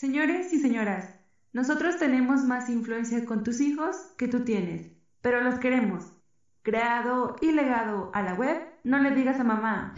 Señores y señoras, nosotros tenemos más influencia con tus hijos que tú tienes, pero los queremos. Creado y legado a la web, no le digas a mamá.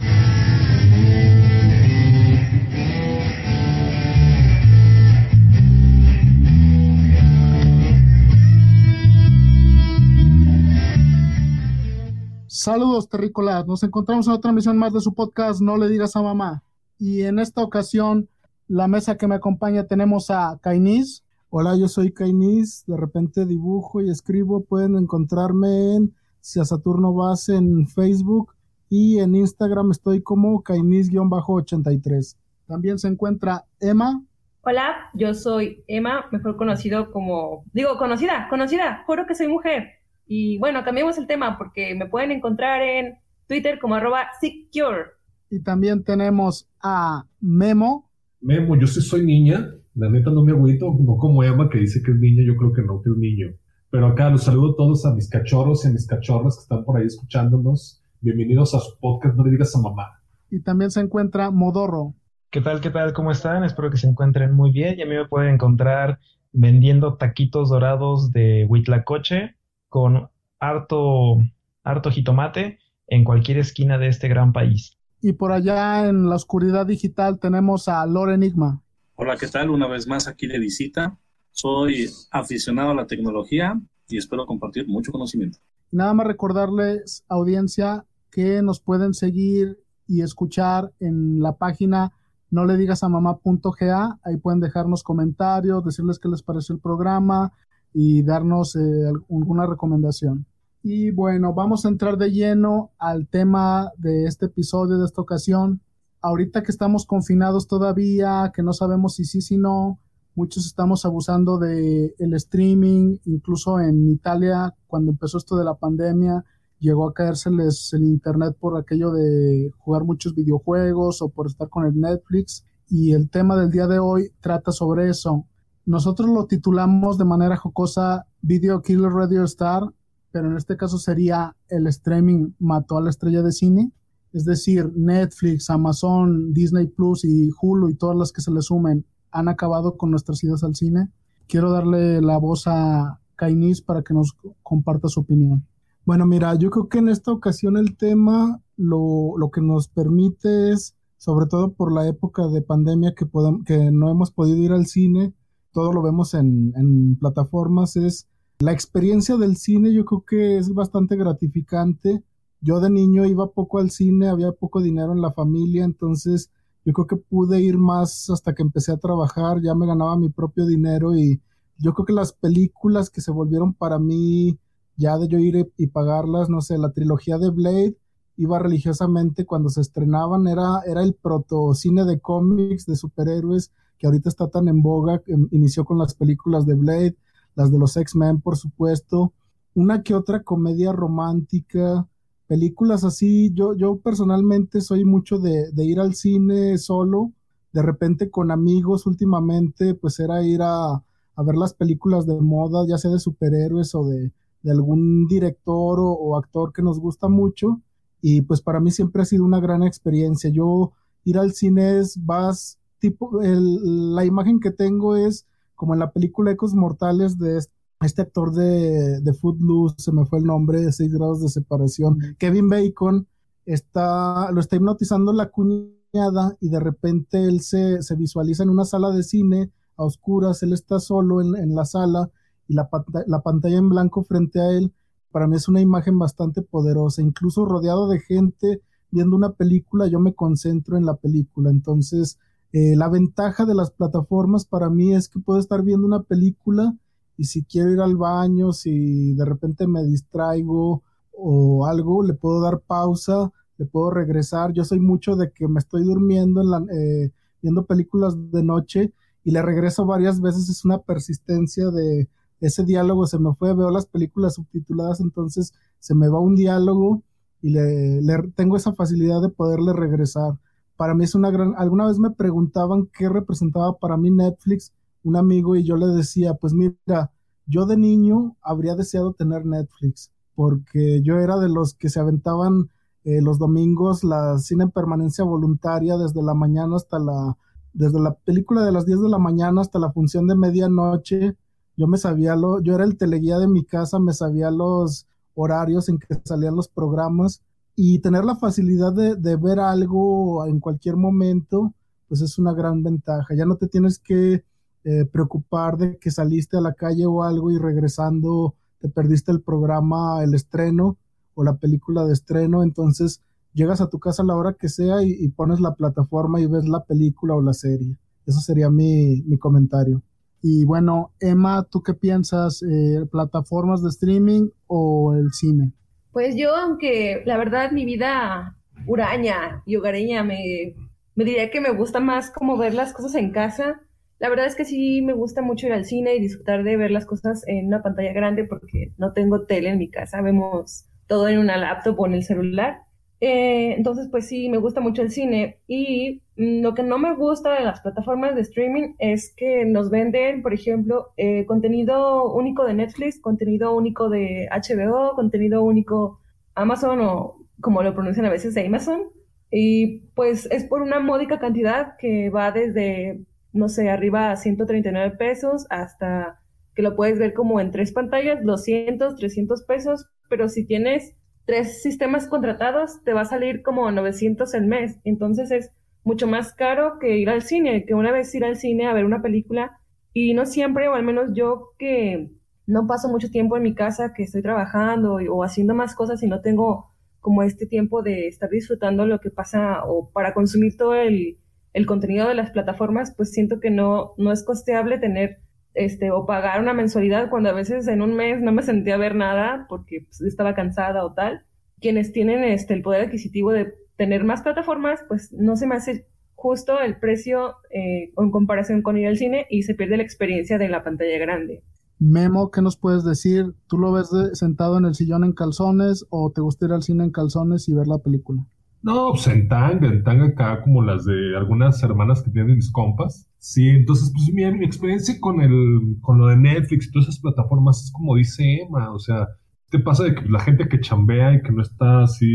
Saludos terrícolas, nos encontramos en otra emisión más de su podcast No le digas a mamá. Y en esta ocasión, la mesa que me acompaña tenemos a Kainis. Hola, yo soy Kainis, de repente dibujo y escribo, pueden encontrarme en Si a Saturno Vas en Facebook y en Instagram estoy como Kainis-83. También se encuentra Emma. Hola, yo soy Emma, mejor conocido como, digo, conocida, conocida, juro que soy mujer. Y bueno, cambiemos el tema porque me pueden encontrar en Twitter como arroba secure. Y también tenemos a Memo. Memo, yo sí soy niña, la neta no me agüito, no como Emma que dice que es niña, yo creo que no, que es niño. Pero acá los saludo a todos a mis cachorros y a mis cachorras que están por ahí escuchándonos. Bienvenidos a su podcast, no le digas a mamá. Y también se encuentra Modorro. ¿Qué tal, qué tal? ¿Cómo están? Espero que se encuentren muy bien. Y a mí me pueden encontrar vendiendo taquitos dorados de Huitlacoche con harto, harto jitomate en cualquier esquina de este gran país. Y por allá en la oscuridad digital tenemos a Lore Enigma. Hola, ¿qué tal? Una vez más aquí de visita. Soy aficionado a la tecnología y espero compartir mucho conocimiento. Nada más recordarles, audiencia, que nos pueden seguir y escuchar en la página no le digas a mamá.ga. Ahí pueden dejarnos comentarios, decirles qué les pareció el programa, y darnos eh, alguna recomendación. Y bueno, vamos a entrar de lleno al tema de este episodio, de esta ocasión. Ahorita que estamos confinados todavía, que no sabemos si sí, si no, muchos estamos abusando de el streaming, incluso en Italia, cuando empezó esto de la pandemia, llegó a caérseles el internet por aquello de jugar muchos videojuegos o por estar con el Netflix. Y el tema del día de hoy trata sobre eso, nosotros lo titulamos de manera jocosa Video Killer Radio Star, pero en este caso sería el streaming mató a la estrella de cine. Es decir, Netflix, Amazon, Disney Plus y Hulu y todas las que se le sumen han acabado con nuestras idas al cine. Quiero darle la voz a Kainis para que nos comparta su opinión. Bueno, mira, yo creo que en esta ocasión el tema lo, lo que nos permite es, sobre todo por la época de pandemia que, que no hemos podido ir al cine, todo lo vemos en, plataformas, es la experiencia del cine, yo creo que es bastante gratificante. Yo de niño iba poco al cine, había poco dinero en la familia, entonces yo creo que pude ir más hasta que empecé a trabajar, ya me ganaba mi propio dinero y yo creo que las películas que se volvieron para mí, ya de yo ir y pagarlas, no sé, la trilogía de Blade, iba religiosamente cuando se estrenaban, era, era el proto cine de cómics, de superhéroes, que ahorita está tan en boga, inició con las películas de Blade, las de los X-Men, por supuesto, una que otra comedia romántica, películas así, yo, yo personalmente soy mucho de, ir al cine solo, de repente con amigos últimamente, pues era ir a, ver las películas de moda, ya sea de superhéroes o de, algún director o, actor que nos gusta mucho. Y pues para mí siempre ha sido una gran experiencia. Yo ir al cine es, vas tipo, la imagen que tengo es como en la película Ecos Mortales de este, actor de, de Footloose, se me fue el nombre, de 6 grados de separación, Kevin Bacon, está, lo está hipnotizando la cuñada y de repente él se, visualiza en una sala de cine a oscuras, él está solo en, la sala y la, la pantalla en blanco frente a él, para mí es una imagen bastante poderosa, incluso rodeado de gente viendo una película, yo me concentro en la película, entonces eh, la ventaja de las plataformas para mí es que puedo estar viendo una película y si quiero ir al baño, si de repente me distraigo o algo, le puedo dar pausa, le puedo regresar. Yo soy mucho de que me estoy durmiendo en la, eh, viendo películas de noche y le regreso varias veces. Es una persistencia de ese diálogo se me fue, veo las películas subtituladas, entonces se me va un diálogo y le tengo esa facilidad de poderle regresar para mí es una gran, alguna vez me preguntaban qué representaba para mí Netflix, un amigo, y yo le decía, pues mira, yo de niño habría deseado tener Netflix, porque yo era de los que se aventaban eh, los domingos la cine en permanencia voluntaria desde la mañana hasta la desde la película de las 10 de la mañana hasta la función de medianoche, yo me sabía lo, yo era el teleguía de mi casa, me sabía los horarios en que salían los programas y tener la facilidad de, ver algo en cualquier momento, pues es una gran ventaja. Ya no te tienes que eh, preocupar de que saliste a la calle o algo y regresando te perdiste el programa, el estreno o la película de estreno, entonces llegas a tu casa a la hora que sea y, pones la plataforma y ves la película o la serie. Ese sería mi, mi comentario. Y bueno, Emma, ¿tú qué piensas? Eh, ¿Plataformas de streaming o el cine? Pues yo, aunque la verdad mi vida huraña y hogareña me, me diría que me gusta más como ver las cosas en casa, la verdad es que sí me gusta mucho ir al cine y disfrutar de ver las cosas en una pantalla grande porque no tengo tele en mi casa, vemos todo en una laptop o en el celular. Eh, entonces, pues sí, me gusta mucho el cine. Y mm, lo que no me gusta de las plataformas de streaming es que nos venden, por ejemplo, eh, contenido único de Netflix, contenido único de HBO, contenido único Amazon o como lo pronuncian a veces de Amazon. Y pues es por una módica cantidad que va desde no sé, arriba a 139 pesos hasta que lo puedes ver como en tres pantallas, 200, 300 pesos, pero si tienes tres sistemas contratados, te va a salir como 900 el mes. Entonces es mucho más caro que ir al cine, que una vez ir al cine a ver una película. Y no siempre, o al menos yo que no paso mucho tiempo en mi casa, que estoy trabajando o haciendo más cosas y no tengo como este tiempo de estar disfrutando lo que pasa o para consumir todo el el contenido de las plataformas, pues siento que no, no es costeable tener este, o pagar una mensualidad cuando a veces en un mes no me sentía a ver nada porque pues, estaba cansada o tal. Quienes tienen este, el poder adquisitivo de tener más plataformas, pues no se me hace justo el precio eh, en comparación con ir al cine y se pierde la experiencia de la pantalla grande. Memo, ¿qué nos puedes decir? ¿Tú lo ves sentado en el sillón en calzones o te gusta ir al cine en calzones y ver la película? No, pues en tanga, en tanga acá como las de algunas hermanas que tienen mis compas. Sí, entonces, pues mi, mi experiencia con el, con lo de Netflix y todas esas plataformas es como dice Emma, o sea, ¿qué pasa de que la gente que chambea y que no está así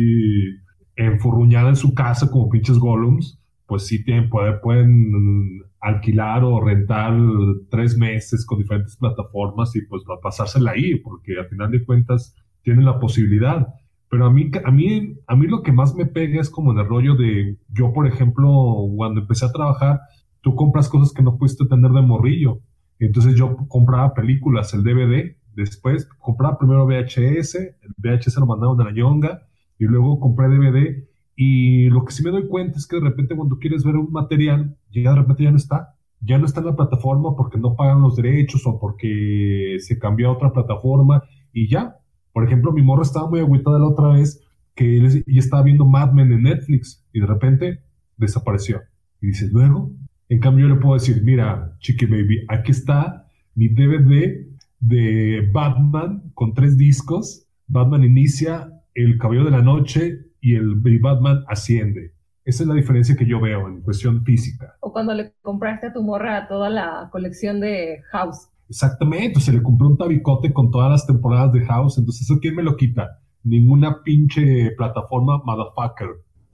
enfurruñada en su casa como pinches golems, pues sí tienen, pueden alquilar o rentar tres meses con diferentes plataformas y pues pasársela ahí, porque al final de cuentas tienen la posibilidad. Pero a mí, a mí, a mí lo que más me pega es como en el rollo de, yo por ejemplo, cuando empecé a trabajar, tú compras cosas que no pudiste tener de morrillo. Entonces yo compraba películas, el DVD, después compraba primero VHS, el VHS lo mandaban de la ñonga, y luego compré DVD. Y lo que sí me doy cuenta es que de repente cuando quieres ver un material, ya de repente ya no está. Ya no está en la plataforma porque no pagan los derechos o porque se cambió a otra plataforma y ya, por ejemplo, mi morra estaba muy agüitada la otra vez que ella estaba viendo Mad Men en Netflix y de repente desapareció. Y dice, luego, en cambio yo le puedo decir, mira, chiqui baby, aquí está mi DVD de Batman con tres discos. Batman inicia, El Caballero de la Noche y el Batman asciende. Esa es la diferencia que yo veo en cuestión física. O cuando le compraste a tu morra toda la colección de House. Exactamente, se le compró un tabicote con todas las temporadas de House, entonces eso quién me lo quita? Ninguna pinche plataforma motherfucker.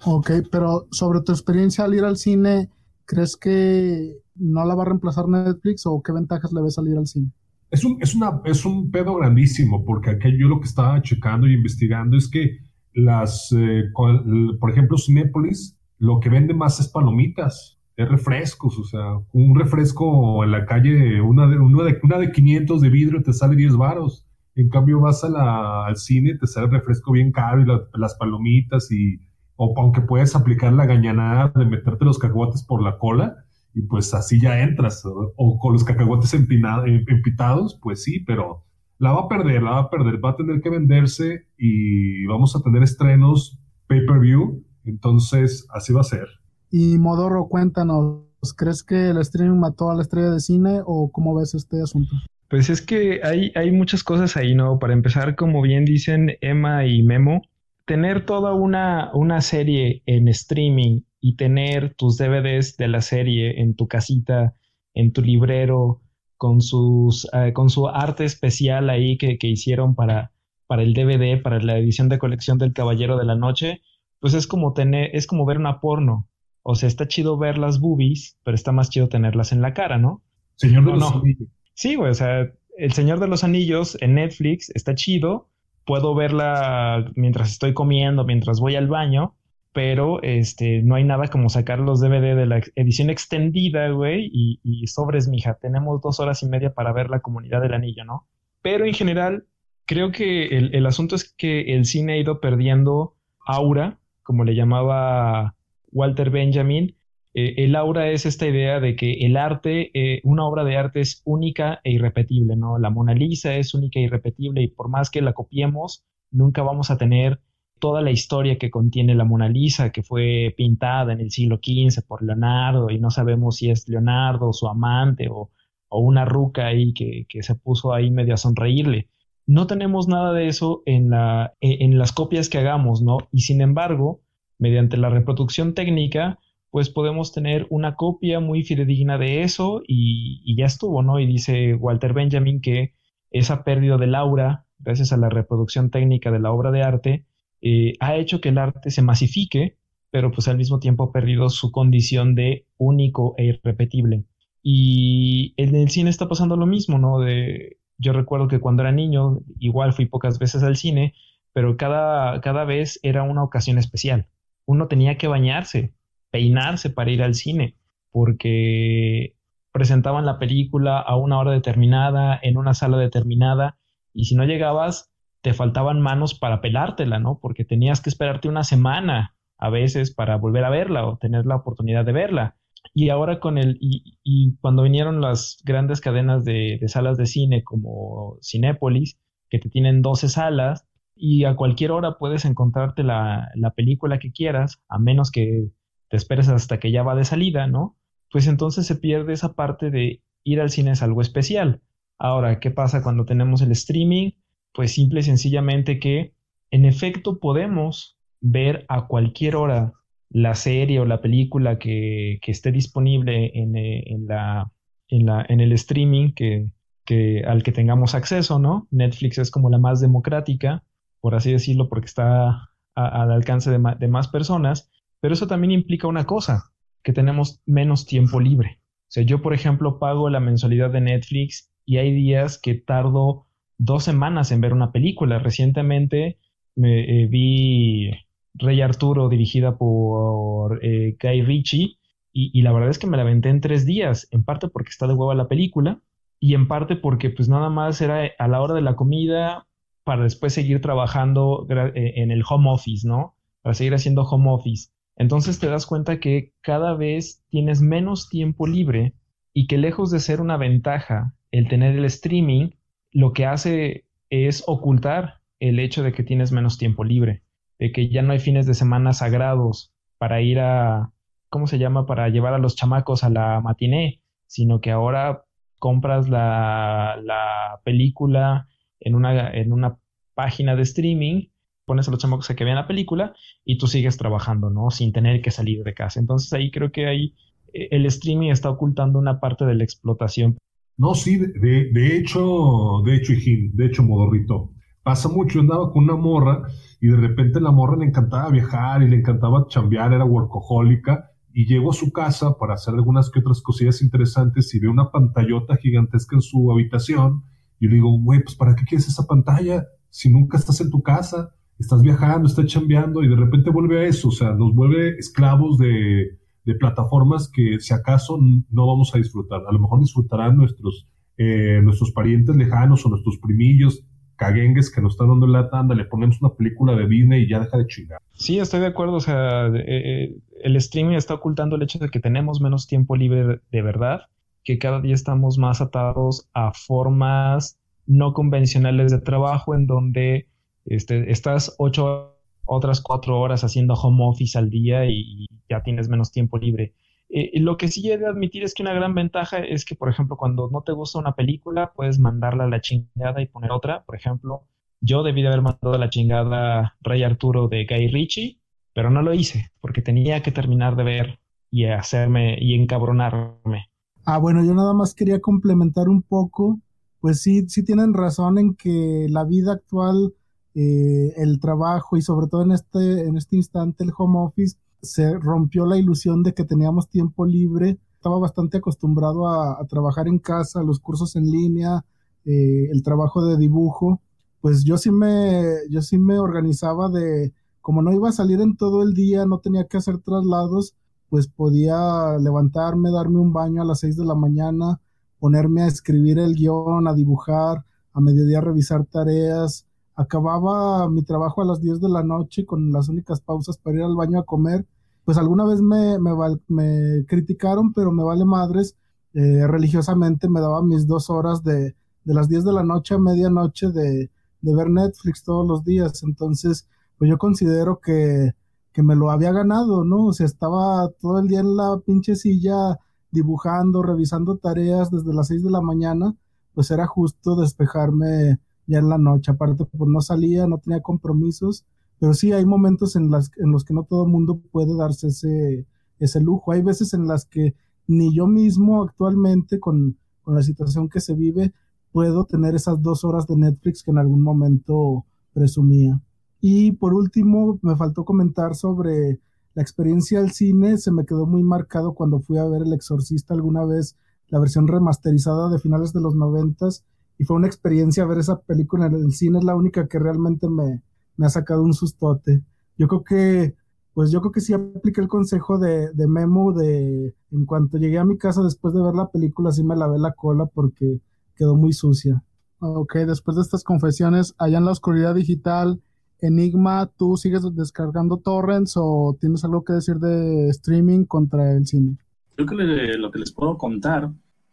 Ok, pero sobre tu experiencia al ir al cine, ¿crees que no la va a reemplazar Netflix o qué ventajas le ves al ir al cine? Es un, es, una, es un pedo grandísimo, porque aquí yo lo que estaba checando y investigando es que las, eh, por ejemplo, Cinepolis, lo que vende más es palomitas es refrescos, o sea, un refresco en la calle, una de, una de, una de 500 de vidrio te sale 10 varos. En cambio vas a la, al cine, te sale el refresco bien caro y las palomitas y, o aunque puedes aplicar la gañanada de meterte los cacahuates por la cola y pues así ya entras, o, con los cacahuates empitados, pues sí, pero la va a perder, la va a perder, va a tener que venderse y vamos a tener estrenos pay-per-view, entonces así va a ser. Y Modoro, cuéntanos, ¿crees que el streaming mató a la estrella de cine o cómo ves este asunto? Pues es que hay, hay muchas cosas ahí, ¿no? Para empezar, como bien dicen Emma y Memo, tener toda una, una serie en streaming y tener tus DVDs de la serie en tu casita, en tu librero, con, sus, eh, con su arte especial ahí que, que hicieron para, para el DVD, para la edición de colección del Caballero de la Noche, pues es como tener, es como ver una porno O sea, está chido ver las boobies, pero está más chido tenerlas en la cara, ¿no? Señor de No, los no. Anillos. Sí, güey, o sea, El Señor de los Anillos en Netflix está chido. Puedo verla mientras estoy comiendo, mientras voy al baño, pero este, no hay nada como sacar los DVD de la edición extendida, güey, y, y sobres, mija. Tenemos dos horas y media para ver la comunidad del anillo, ¿no? Pero en general, creo que el, el asunto es que el cine ha ido perdiendo aura, como le llamaba Walter Benjamin, eh, el aura es esta idea de que el arte, eh, una obra de arte es única e irrepetible, ¿no? La Mona Lisa es única e irrepetible y por más que la copiemos, nunca vamos a tener toda la historia que contiene la Mona Lisa, que fue pintada en el siglo XV por Leonardo y no sabemos si es Leonardo, su amante o, o una ruca ahí que, que se puso ahí medio a sonreírle. No tenemos nada de eso en, la, en en las copias que hagamos, ¿no? Y sin embargo, mediante la reproducción técnica, pues podemos tener una copia muy fidedigna de eso y, ya estuvo, ¿no? Y dice Walter Benjamin que esa pérdida del aura, gracias a la reproducción técnica de la obra de arte, eh, ha hecho que el arte se masifique, pero pues al mismo tiempo ha perdido su condición de único e irrepetible. Y en el cine está pasando lo mismo, ¿no? De, yo recuerdo que cuando era niño, igual fui pocas veces al cine, pero cada, cada vez era una ocasión especial. Uno tenía que bañarse, peinarse para ir al cine, porque presentaban la película a una hora determinada, en una sala determinada, y si no llegabas, te faltaban manos para pelártela, ¿no? Porque tenías que esperarte una semana a veces para volver a verla o tener la oportunidad de verla. Y ahora con el, y, cuando vinieron las grandes cadenas de, de salas de cine como Cinépolis, que te tienen 12 salas, y a cualquier hora puedes encontrarte la, la película que quieras, a menos que te esperes hasta que ya va de salida, ¿no? Pues entonces se pierde esa parte de ir al cine es algo especial. Ahora, ¿qué pasa cuando tenemos el streaming? Pues simple y sencillamente que en efecto podemos ver a cualquier hora la serie o la película que, que esté disponible en, eh, en la, en la, en el streaming que, que, al que tengamos acceso, ¿no? Netflix es como la más democrática, por así decirlo, porque está al alcance de, más personas, pero eso también implica una cosa, que tenemos menos tiempo libre. O sea, yo, por ejemplo, pago la mensualidad de Netflix y hay días que tardo dos semanas en ver una película. Recientemente me eh, vi Rey Arturo dirigida por eh, Guy Ritchie y, y la verdad es que me la aventé en tres días, en parte porque está de hueva la película y en parte porque pues nada más era a la hora de la comida para después seguir trabajando eh, en el home office, ¿no? Para seguir haciendo home office. Entonces te das cuenta que cada vez tienes menos tiempo libre y que lejos de ser una ventaja el tener el streaming, lo que hace es ocultar el hecho de que tienes menos tiempo libre, de que ya no hay fines de semana sagrados para ir a, ¿cómo se llama? Para llevar a los chamacos a la matiné, sino que ahora compras la, la película en una, en una página de streaming, pones a los chamacos a que vean la película y tú sigues trabajando, ¿no? Sin tener que salir de casa. Entonces ahí creo que ahí eh, el streaming está ocultando una parte de la explotación. No, sí, de, de, hecho, de hecho, hijín, de hecho, modorrito. Pasa mucho, andaba con una morra y de repente la morra le encantaba viajar y le encantaba chambear, era workahólica y llego a su casa para hacer algunas que otras cosillas interesantes y ve una pantallota gigantesca en su habitación y le digo, güey, pues ¿para qué quieres esa pantalla si nunca estás en tu casa? Estás viajando, estás chambeando y de repente vuelve a eso, o sea, nos vuelve esclavos de, plataformas que si acaso no vamos a disfrutar. A lo mejor disfrutarán nuestros, eh, nuestros parientes lejanos o nuestros primillos caguengues que nos están dando lata, anda, le ponemos una película de Disney y ya deja de chingar. Sí, estoy de acuerdo. O sea, eh, eh, el streaming está ocultando el hecho de que tenemos menos tiempo libre de verdad, que cada día estamos más atados a formas no convencionales de trabajo en donde este, estás ocho otras cuatro horas haciendo home office al día y ya tienes menos tiempo libre. Eh, lo que sí he de admitir es que una gran ventaja es que, por ejemplo, cuando no te gusta una película, puedes mandarla a la chingada y poner otra. Por ejemplo, yo debí de haber mandado a la chingada Rey Arturo de Guy Ritchie, pero no lo hice porque tenía que terminar de ver y hacerme y encabronarme. Ah, bueno, yo nada más quería complementar un poco. Pues sí, sí tienen razón en que la vida actual, eh, el trabajo y sobre todo en este, en este instante el home office, se rompió la ilusión de que teníamos tiempo libre. Estaba bastante acostumbrado a, trabajar en casa, los cursos en línea, eh, el trabajo de dibujo. Pues yo sí me, yo sí me organizaba de, como no iba a salir en todo el día, no tenía que hacer traslados, pues podía levantarme, darme un baño a las 6 de la mañana, ponerme a escribir el guion, a dibujar, a mediodía revisar tareas. Acababa mi trabajo a las 10 de la noche con las únicas pausas para ir al baño a comer. Pues alguna vez me, me, criticaron, pero me vale madres. Eh, religiosamente me daba mis dos horas de, de las 10 de la noche a medianoche de, de ver Netflix todos los días. Entonces, pues yo considero que, que me lo había ganado, ¿no? O sea, estaba todo el día en la pinche silla dibujando, revisando tareas desde las 6 de la mañana, pues era justo despejarme ya en la noche. Aparte, pues no salía, no tenía compromisos, pero sí hay momentos en, las, en los que no todo el mundo puede darse ese, ese lujo. Hay veces en las que ni yo mismo actualmente, con, con la situación que se vive, puedo tener esas dos horas de Netflix que en algún momento presumía. Y por último, me faltó comentar sobre la experiencia del cine. Se me quedó muy marcado cuando fui a ver El Exorcista alguna vez, la versión remasterizada de finales de los noventas. Y fue una experiencia ver esa película en el cine. Es la única que realmente me, me ha sacado un sustote. Yo creo que, pues yo creo que sí apliqué el consejo de, Memo de, en cuanto llegué a mi casa después de ver la película, sí me lavé la cola porque quedó muy sucia. Ok, después de estas confesiones, allá en la oscuridad digital, Enigma, ¿tú sigues descargando torrents o tienes algo que decir de streaming contra el cine? Creo que lo que les puedo contar,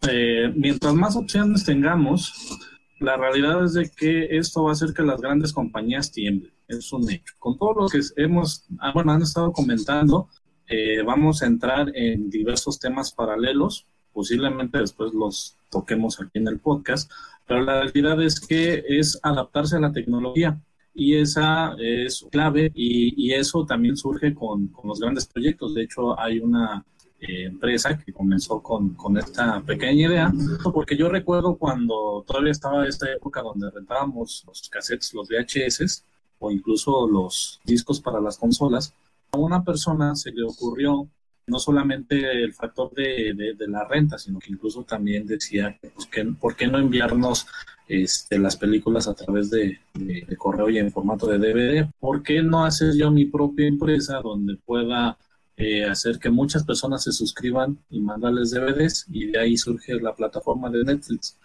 eh, mientras más opciones tengamos, la realidad es de que esto va a hacer que las grandes compañías tiemblen. Es un hecho. Con todo lo que hemos, ah, bueno, han estado comentando, eh, vamos a entrar en diversos temas paralelos. Posiblemente después los toquemos aquí en el podcast, pero la realidad es que es adaptarse a la tecnología y esa es clave y, eso también surge con, los grandes proyectos. De hecho, hay una eh, empresa que comenzó con, esta pequeña idea, porque yo recuerdo cuando todavía estaba esta época donde rentábamos los cassettes, los VHS o incluso los discos para las consolas, a una persona se le ocurrió no solamente el factor de, la renta, sino que incluso también decía, pues, que, ¿por qué no enviarnos este, las películas a través de, correo y en formato de DVD? ¿Por qué no hacer yo mi propia empresa donde pueda eh, hacer que muchas personas se suscriban y mandarles DVDs? Y de ahí surge la plataforma de Netflix.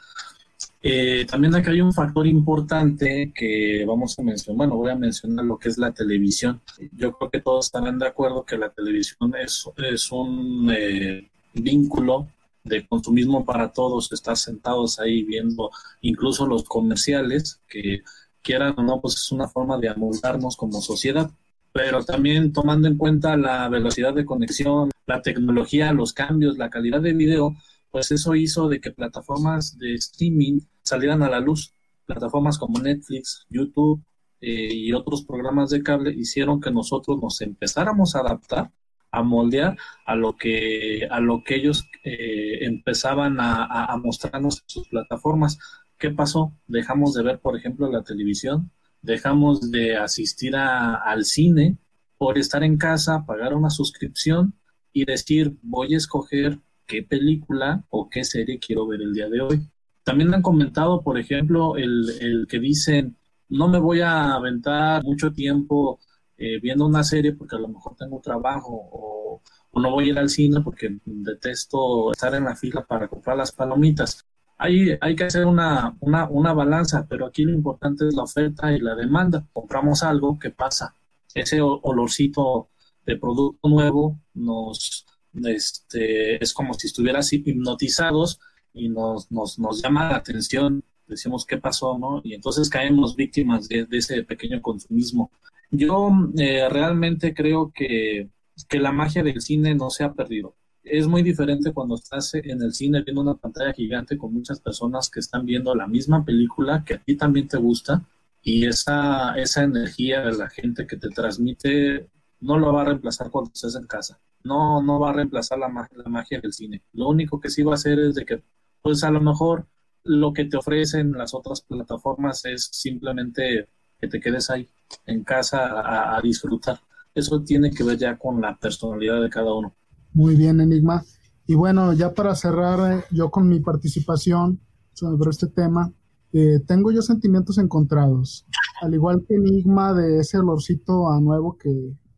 Eh, también aquí hay un factor importante que vamos a mencionar, bueno, voy a mencionar lo que es la televisión. Yo creo que todos estarán de acuerdo que la televisión es, es un eh, vínculo de consumismo para todos, estar sentados ahí viendo incluso los comerciales, que quieran o no, pues es una forma de amoldarnos como sociedad, pero también tomando en cuenta la velocidad de conexión, la tecnología, los cambios, la calidad de video, pues eso hizo de que plataformas de streaming salieran a la luz. Plataformas como Netflix, YouTube eh, y otros programas de cable hicieron que nosotros nos empezáramos a adaptar, a moldear a lo que, a lo que ellos eh, empezaban a, mostrarnos en sus plataformas. ¿Qué pasó? Dejamos de ver, por ejemplo, la televisión, dejamos de asistir al cine por estar en casa, pagar una suscripción y decir, voy a escoger qué película o qué serie quiero ver el día de hoy. También han comentado, por ejemplo, el, que dicen, no me voy a aventar mucho tiempo eh, viendo una serie porque a lo mejor tengo trabajo o, no voy a ir al cine porque detesto estar en la fila para comprar las palomitas. Hay, hay que hacer una, una, una balanza, pero aquí lo importante es la oferta y la demanda. Compramos algo, ¿qué pasa? Ese olorcito de producto nuevo nos, este, es como si estuvieran así hipnotizados y nos, nos, nos llama la atención, decimos qué pasó, ¿no? Y entonces caemos víctimas de, ese pequeño consumismo. Yo eh, realmente creo que, que la magia del cine no se ha perdido. Es muy diferente cuando estás en el cine viendo una pantalla gigante con muchas personas que están viendo la misma película que a ti también te gusta y esa, esa energía de la gente que te transmite no lo va a reemplazar cuando estés en casa. No, no va a reemplazar la magia, la magia del cine. Lo único que sí va a hacer es de que, pues a lo mejor lo que te ofrecen las otras plataformas es simplemente que te quedes ahí en casa a, disfrutar. Eso tiene que ver ya con la personalidad de cada uno. Muy bien, Enigma. Y bueno, ya para cerrar eh, yo con mi participación sobre este tema, eh, tengo yo sentimientos encontrados. Al igual que Enigma de ese olorcito a nuevo que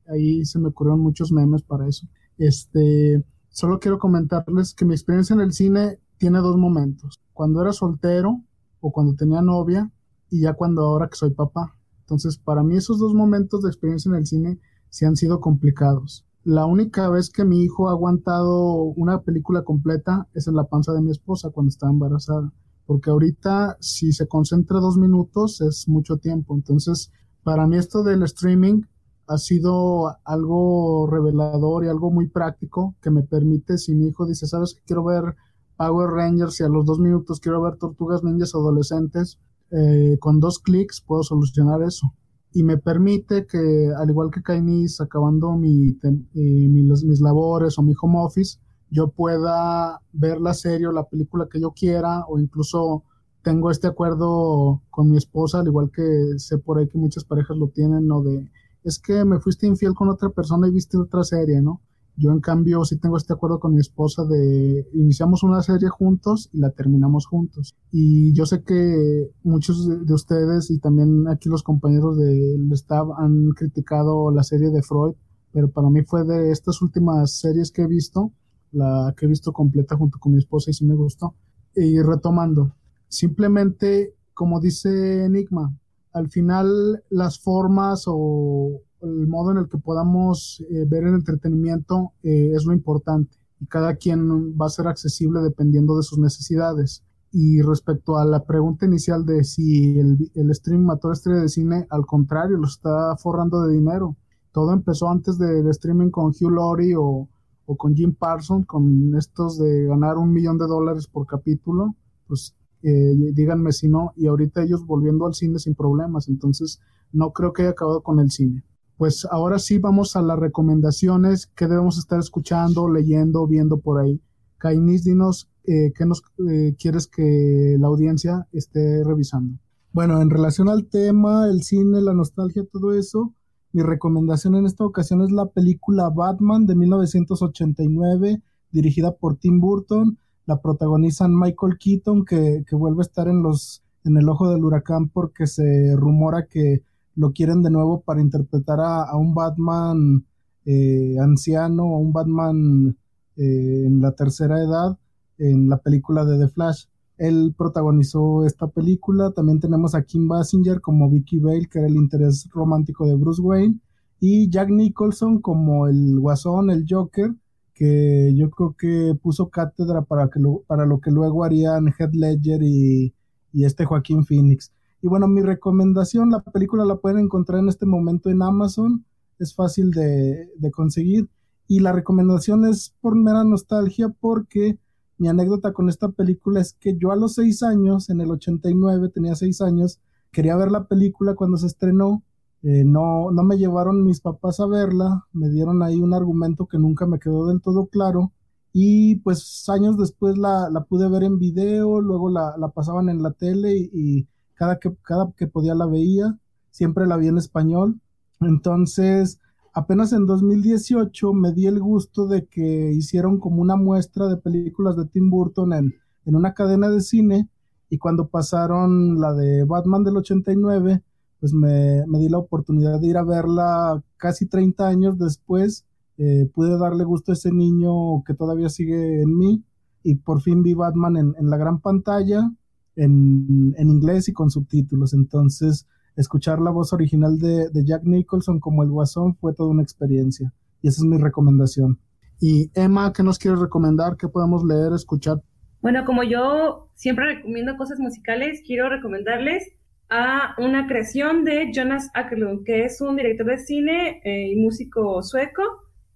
ahí se me ocurrieron muchos memes para eso. Este, solo quiero comentarles que mi experiencia en el cine tiene dos momentos. Cuando era soltero o cuando tenía novia y ya cuando ahora que soy papá. Entonces, para mí esos dos momentos de experiencia en el cine sí han sido complicados. La única vez que mi hijo ha aguantado una película completa es en la panza de mi esposa cuando estaba embarazada. Porque ahorita si se concentra dos minutos es mucho tiempo. Entonces, para mí esto del streaming ha sido algo revelador y algo muy práctico que me permite, si mi hijo dice, sabes que quiero ver Power Rangers y a los dos minutos quiero ver Tortugas Ninjas adolescentes, eh, con dos clics puedo solucionar eso. Y me permite que, al igual que Kainis, acabando mi, eh, mis labores o mi home office, yo pueda ver la serie o la película que yo quiera o incluso tengo este acuerdo con mi esposa, al igual que sé por ahí que muchas parejas lo tienen, ¿no? De, es que me fuiste infiel con otra persona y viste otra serie, ¿no? Yo en cambio sí tengo este acuerdo con mi esposa de iniciamos una serie juntos y la terminamos juntos. Y yo sé que muchos de ustedes y también aquí los compañeros del staff han criticado la serie de Freud, pero para mí fue de estas últimas series que he visto, la que he visto completa junto con mi esposa y sí me gustó. Y retomando, simplemente como dice Enigma, al final las formas o el modo en el que podamos eh, ver el entretenimiento eh, es lo importante y cada quien va a ser accesible dependiendo de sus necesidades. Y respecto a la pregunta inicial de si el, el stream mató estrella de cine, al contrario, lo está forrando de dinero. Todo empezó antes del streaming con Hugh Laurie o, o con Jim Parsons, con estos de ganar un millón de dólares por capítulo. Pues eh, díganme si no, y ahorita ellos volviendo al cine sin problemas, entonces no creo que haya acabado con el cine. Pues ahora sí vamos a las recomendaciones que debemos estar escuchando, leyendo, viendo por ahí. Kainis, dinos eh, qué nos eh, quieres que la audiencia esté revisando. Bueno, en relación al tema, el cine, la nostalgia, todo eso, mi recomendación en esta ocasión es la película Batman de 1989, dirigida por Tim Burton la protagonizan Michael Keaton, que, vuelve a estar en los en el ojo del huracán porque se rumora que lo quieren de nuevo para interpretar a, un Batman eh, anciano o un Batman eh, en la tercera edad en la película de The Flash. Él protagonizó esta película. También tenemos a Kim Basinger como Vicky Bale, que era el interés romántico de Bruce Wayne. Y Jack Nicholson como el Guasón, el Joker, que yo creo que puso cátedra para, que lo, para lo que luego harían Head Ledger y, este Joaquín Phoenix. Y bueno, mi recomendación, la película la pueden encontrar en este momento en Amazon, es fácil de, de conseguir. Y la recomendación es por mera nostalgia porque mi anécdota con esta película es que yo a los seis años, en el 89, tenía seis años, quería ver la película cuando se estrenó eh, no, no me llevaron mis papás a verla, me dieron ahí un argumento que nunca me quedó del todo claro y pues años después la, pude ver en video, luego la, pasaban en la tele y, cada, que, cada que podía la veía, siempre la vi en español. Entonces, apenas en 2018 me di el gusto de que hicieron como una muestra de películas de Tim Burton en, en una cadena de cine y cuando pasaron la de Batman del 89, pues me, di la oportunidad de ir a verla casi 30 años después. Eh, pude darle gusto a ese niño que todavía sigue en mí y por fin vi Batman en, la gran pantalla, en, inglés y con subtítulos. Entonces, escuchar la voz original de, de, Jack Nicholson como el guasón fue toda una experiencia. Y esa es mi recomendación. Y Emma, ¿qué nos quieres recomendar? ¿Qué podemos leer, escuchar? Bueno, como yo siempre recomiendo cosas musicales, quiero recomendarles a una creación de Jonas Ackerlund, que es un director de cine eh, y músico sueco.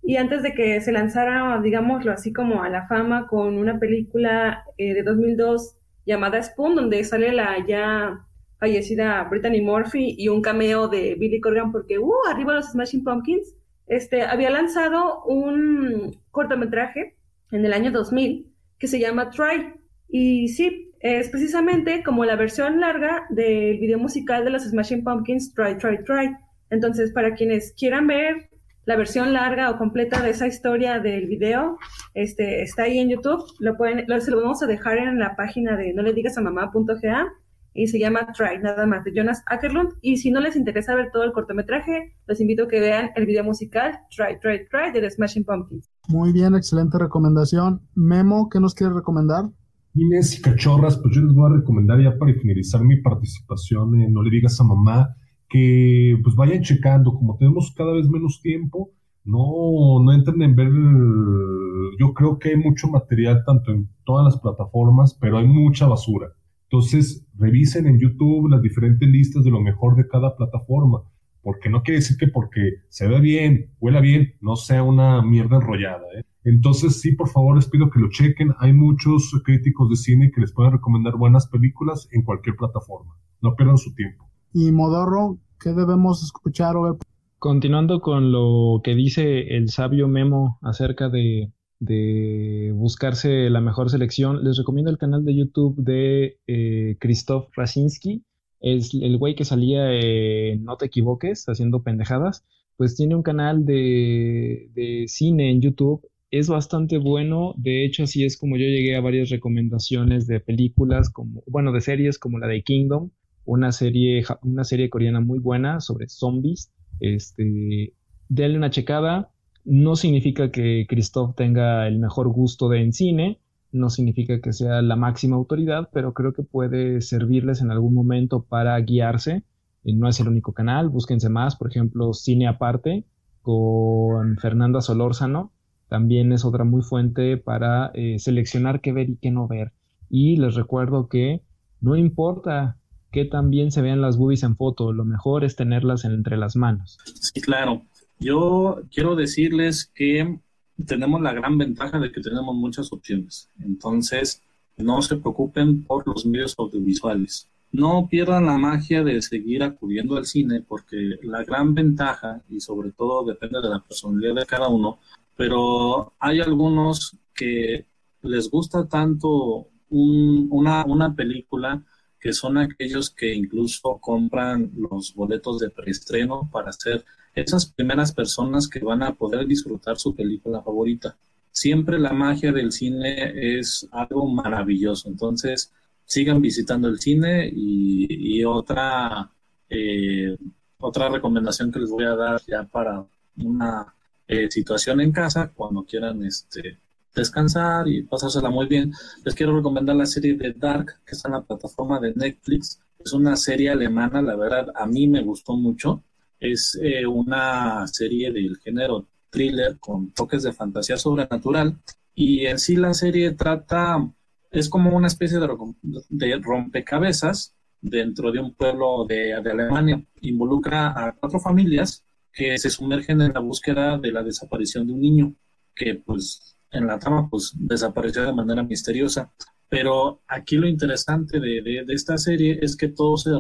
Y antes de que se lanzara, digámoslo así como a la fama con una película eh, de 2002 llamada Spoon, donde sale la ya fallecida Brittany Murphy y un cameo de Billy Corgan porque, uh, arriba los Smashing Pumpkins, este, había lanzado un cortometraje en el año 2000 que se llama Try. Y sí, es precisamente como la versión larga del video musical de los Smashing Pumpkins, Try, Try, Try. Entonces, para quienes quieran ver la versión larga o completa de esa historia del video este, está ahí en YouTube. Lo pueden, lo, se lo vamos a dejar en la página de no le digas a mamá.ga y se llama Try, nada más, de Jonas Ackerlund. Y si no les interesa ver todo el cortometraje, los invito a que vean el video musical Try, Try, Try de The Smashing Pumpkins. Muy bien, excelente recomendación. Memo, ¿qué nos quieres recomendar? Inés y cachorras, pues yo les voy a recomendar ya para finalizar mi participación en No le digas a mamá que pues vayan checando, como tenemos cada vez menos tiempo, no, no entren en ver, yo creo que hay mucho material tanto en todas las plataformas, pero hay mucha basura. Entonces, revisen en YouTube las diferentes listas de lo mejor de cada plataforma, porque no quiere decir que porque se ve bien, huela bien, no sea una mierda enrollada. ¿eh? Entonces, sí, por favor, les pido que lo chequen. Hay muchos críticos de cine que les pueden recomendar buenas películas en cualquier plataforma. No pierdan su tiempo. Y Modorro, ¿qué debemos escuchar o ver? Continuando con lo que dice el sabio Memo acerca de, buscarse la mejor selección, les recomiendo el canal de YouTube de eh, Christoph Rasinski. Es el güey que salía No te equivoques haciendo pendejadas. Pues tiene un canal de, de cine en YouTube es bastante bueno. De hecho, así es como yo llegué a varias recomendaciones de películas, como, bueno, de series como la de Kingdom, una serie, una serie coreana muy buena sobre zombies. Este, denle una checada. No significa que Christoph tenga el mejor gusto de en cine, no significa que sea la máxima autoridad, pero creo que puede servirles en algún momento para guiarse. Y no es el único canal, búsquense más, por ejemplo, Cine Aparte con Fernanda Solórzano, también es otra muy fuente para eh, seleccionar qué ver y qué no ver. Y les recuerdo que no importa que también se vean las boobies en foto, lo mejor es tenerlas entre las manos. Sí, claro. Yo quiero decirles que tenemos la gran ventaja de que tenemos muchas opciones. Entonces, no se preocupen por los medios audiovisuales. No pierdan la magia de seguir acudiendo al cine porque la gran ventaja, y sobre todo depende de la personalidad de cada uno, pero hay algunos que les gusta tanto una, una película que son aquellos que incluso compran los boletos de preestreno para ser esas primeras personas que van a poder disfrutar su película favorita. Siempre la magia del cine es algo maravilloso, entonces sigan visitando el cine y, otra, eh, otra recomendación que les voy a dar ya para una eh, situación en casa, cuando quieran este, descansar y pasársela muy bien. Les quiero recomendar la serie de Dark, que está en la plataforma de Netflix. Es una serie alemana, la verdad, a mí me gustó mucho. Es eh, una serie del género thriller con toques de fantasía sobrenatural. Y en sí la serie trata, es como una especie de, rompecabezas dentro de un pueblo de, de Alemania. Involucra a cuatro familias que se sumergen en la búsqueda de la desaparición de un niño que pues en la trama pues desapareció de manera misteriosa. Pero aquí lo interesante de, de, esta serie es que todo se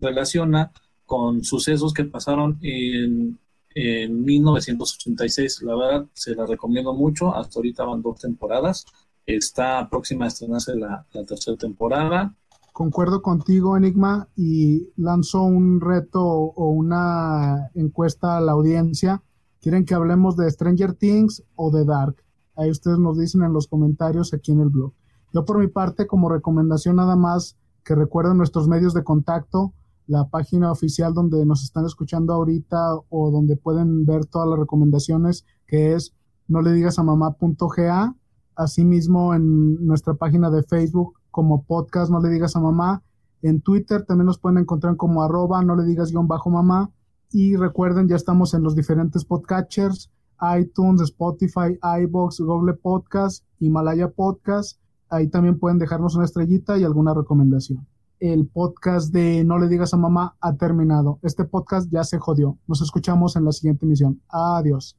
relaciona con sucesos que pasaron en, en 1986. La verdad, se la recomiendo mucho. Hasta ahorita van dos temporadas. Está próxima a estrenarse la, la tercera temporada. Concuerdo contigo, Enigma, y lanzo un reto o una encuesta a la audiencia. ¿Quieren que hablemos de Stranger Things o de Dark? Ahí ustedes nos dicen en los comentarios aquí en el blog. Yo por mi parte, como recomendación nada más, que recuerden nuestros medios de contacto, la página oficial donde nos están escuchando ahorita o donde pueden ver todas las recomendaciones, que es no le digas a mamá.ga, asimismo en nuestra página de Facebook como podcast no le digas a mamá, en Twitter también nos pueden encontrar como arroba no le digas guion bajo mamá y recuerden ya estamos en los diferentes podcatchers iTunes, Spotify, iBox, Google Podcast, Himalaya Podcast. Ahí también pueden dejarnos una estrellita y alguna recomendación. El podcast de No le digas a mamá ha terminado. Este podcast ya se jodió. Nos escuchamos en la siguiente emisión. Adiós.